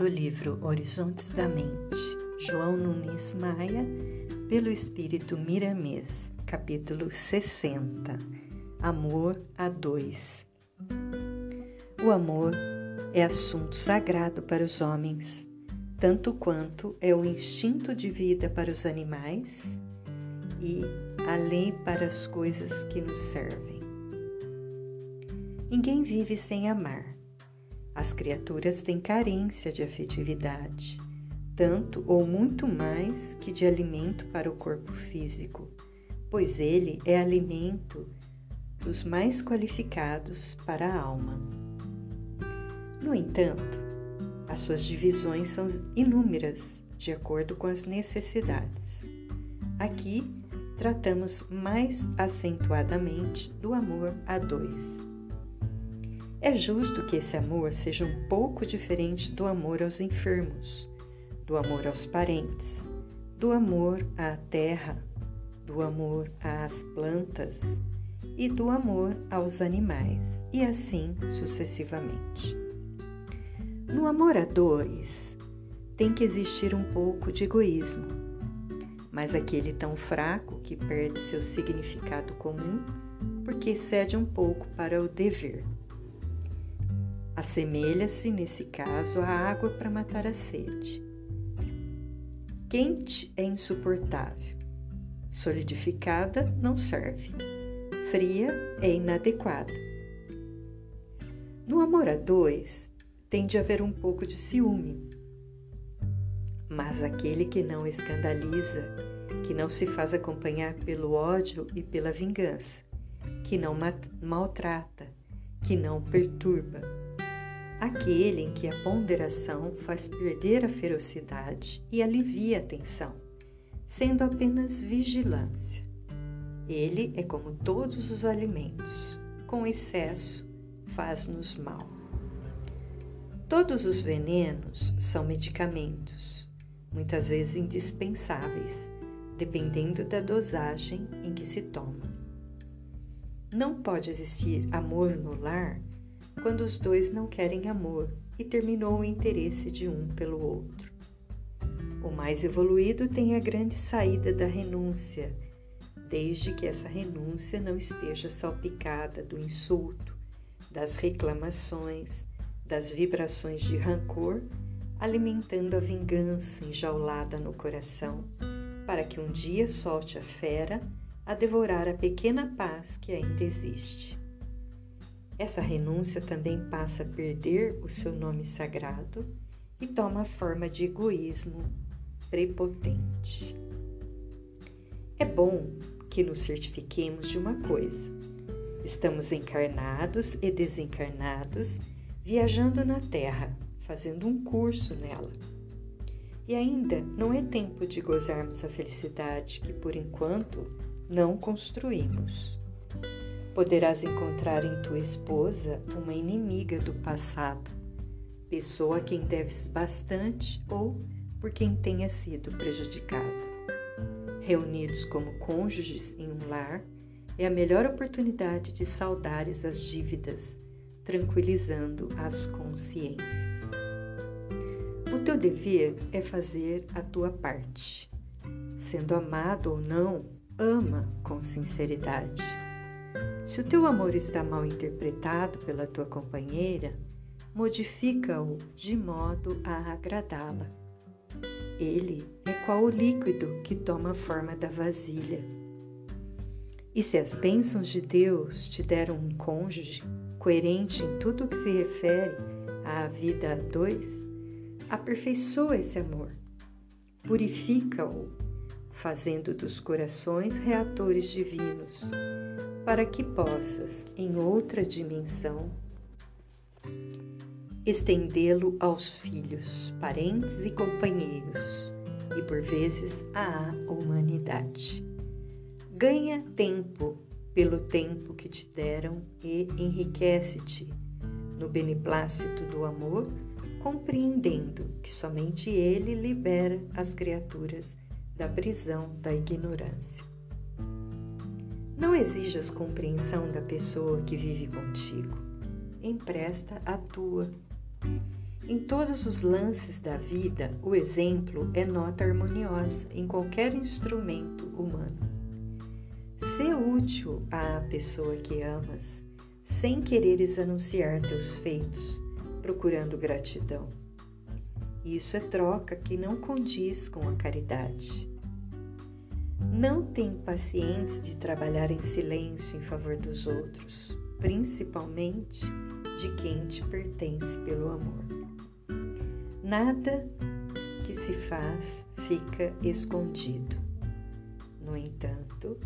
do livro Horizontes da Mente, João Nunes Maia, pelo Espírito Miramês, capítulo 60 Amor a dois. O amor é assunto sagrado para os homens, tanto quanto é o instinto de vida para os animais e a lei para as coisas que nos servem. Ninguém vive sem amar as criaturas têm carência de afetividade, tanto ou muito mais que de alimento para o corpo físico, pois ele é alimento dos mais qualificados para a alma. No entanto, as suas divisões são inúmeras, de acordo com as necessidades. Aqui tratamos mais acentuadamente do amor a dois é justo que esse amor seja um pouco diferente do amor aos enfermos, do amor aos parentes, do amor à terra, do amor às plantas e do amor aos animais, e assim sucessivamente. No amor a dois, tem que existir um pouco de egoísmo, mas aquele tão fraco que perde seu significado comum porque cede um pouco para o dever. Assemelha-se, nesse caso, à água para matar a sede. Quente é insuportável. Solidificada não serve. Fria é inadequada. No amor a dois, tem de haver um pouco de ciúme. Mas aquele que não escandaliza, que não se faz acompanhar pelo ódio e pela vingança, que não maltrata, que não perturba, aquele em que a ponderação faz perder a ferocidade e alivia a tensão, sendo apenas vigilância. Ele é como todos os alimentos, com excesso faz-nos mal. Todos os venenos são medicamentos, muitas vezes indispensáveis, dependendo da dosagem em que se toma. Não pode existir amor no lar quando os dois não querem amor e terminou o interesse de um pelo outro. O mais evoluído tem a grande saída da renúncia, desde que essa renúncia não esteja salpicada do insulto, das reclamações, das vibrações de rancor, alimentando a vingança enjaulada no coração, para que um dia solte a fera a devorar a pequena paz que ainda existe. Essa renúncia também passa a perder o seu nome sagrado e toma a forma de egoísmo prepotente. É bom que nos certifiquemos de uma coisa: estamos encarnados e desencarnados, viajando na Terra, fazendo um curso nela. E ainda não é tempo de gozarmos a felicidade que, por enquanto, não construímos poderás encontrar em tua esposa uma inimiga do passado, pessoa a quem deves bastante ou por quem tenha sido prejudicado. Reunidos como cônjuges em um lar, é a melhor oportunidade de saudares as dívidas, tranquilizando as consciências. O teu dever é fazer a tua parte. Sendo amado ou não, ama com sinceridade. Se o teu amor está mal interpretado pela tua companheira, modifica-o de modo a agradá-la. Ele é qual o líquido que toma a forma da vasilha. E se as bênçãos de Deus te deram um cônjuge coerente em tudo o que se refere à vida a dois, aperfeiçoa esse amor, purifica-o, fazendo dos corações reatores divinos para que possas, em outra dimensão, estendê-lo aos filhos, parentes e companheiros, e por vezes à humanidade. Ganha tempo pelo tempo que te deram e enriquece-te no beneplácito do amor, compreendendo que somente ele libera as criaturas da prisão da ignorância. Não exijas compreensão da pessoa que vive contigo. Empresta a tua. Em todos os lances da vida, o exemplo é nota harmoniosa em qualquer instrumento humano. Ser útil à pessoa que amas, sem quereres anunciar teus feitos, procurando gratidão. Isso é troca que não condiz com a caridade. Não tem paciência de trabalhar em silêncio em favor dos outros, principalmente de quem te pertence pelo amor. Nada que se faz fica escondido. No entanto,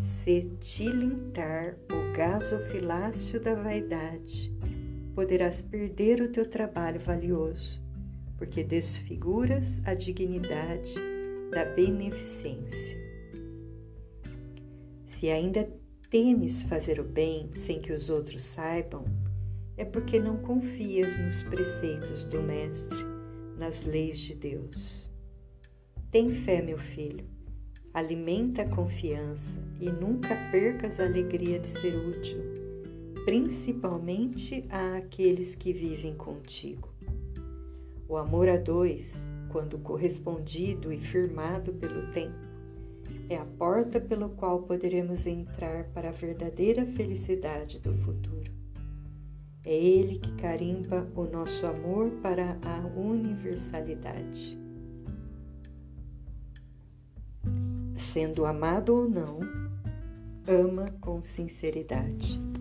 se tilintar o gasofilácio da vaidade, poderás perder o teu trabalho valioso, porque desfiguras a dignidade da beneficência. Se ainda temes fazer o bem sem que os outros saibam, é porque não confias nos preceitos do Mestre, nas leis de Deus. Tem fé, meu filho, alimenta a confiança e nunca percas a alegria de ser útil, principalmente àqueles que vivem contigo. O amor a dois, quando correspondido e firmado pelo tempo, é a porta pelo qual poderemos entrar para a verdadeira felicidade do futuro. É Ele que carimba o nosso amor para a universalidade. Sendo amado ou não, ama com sinceridade.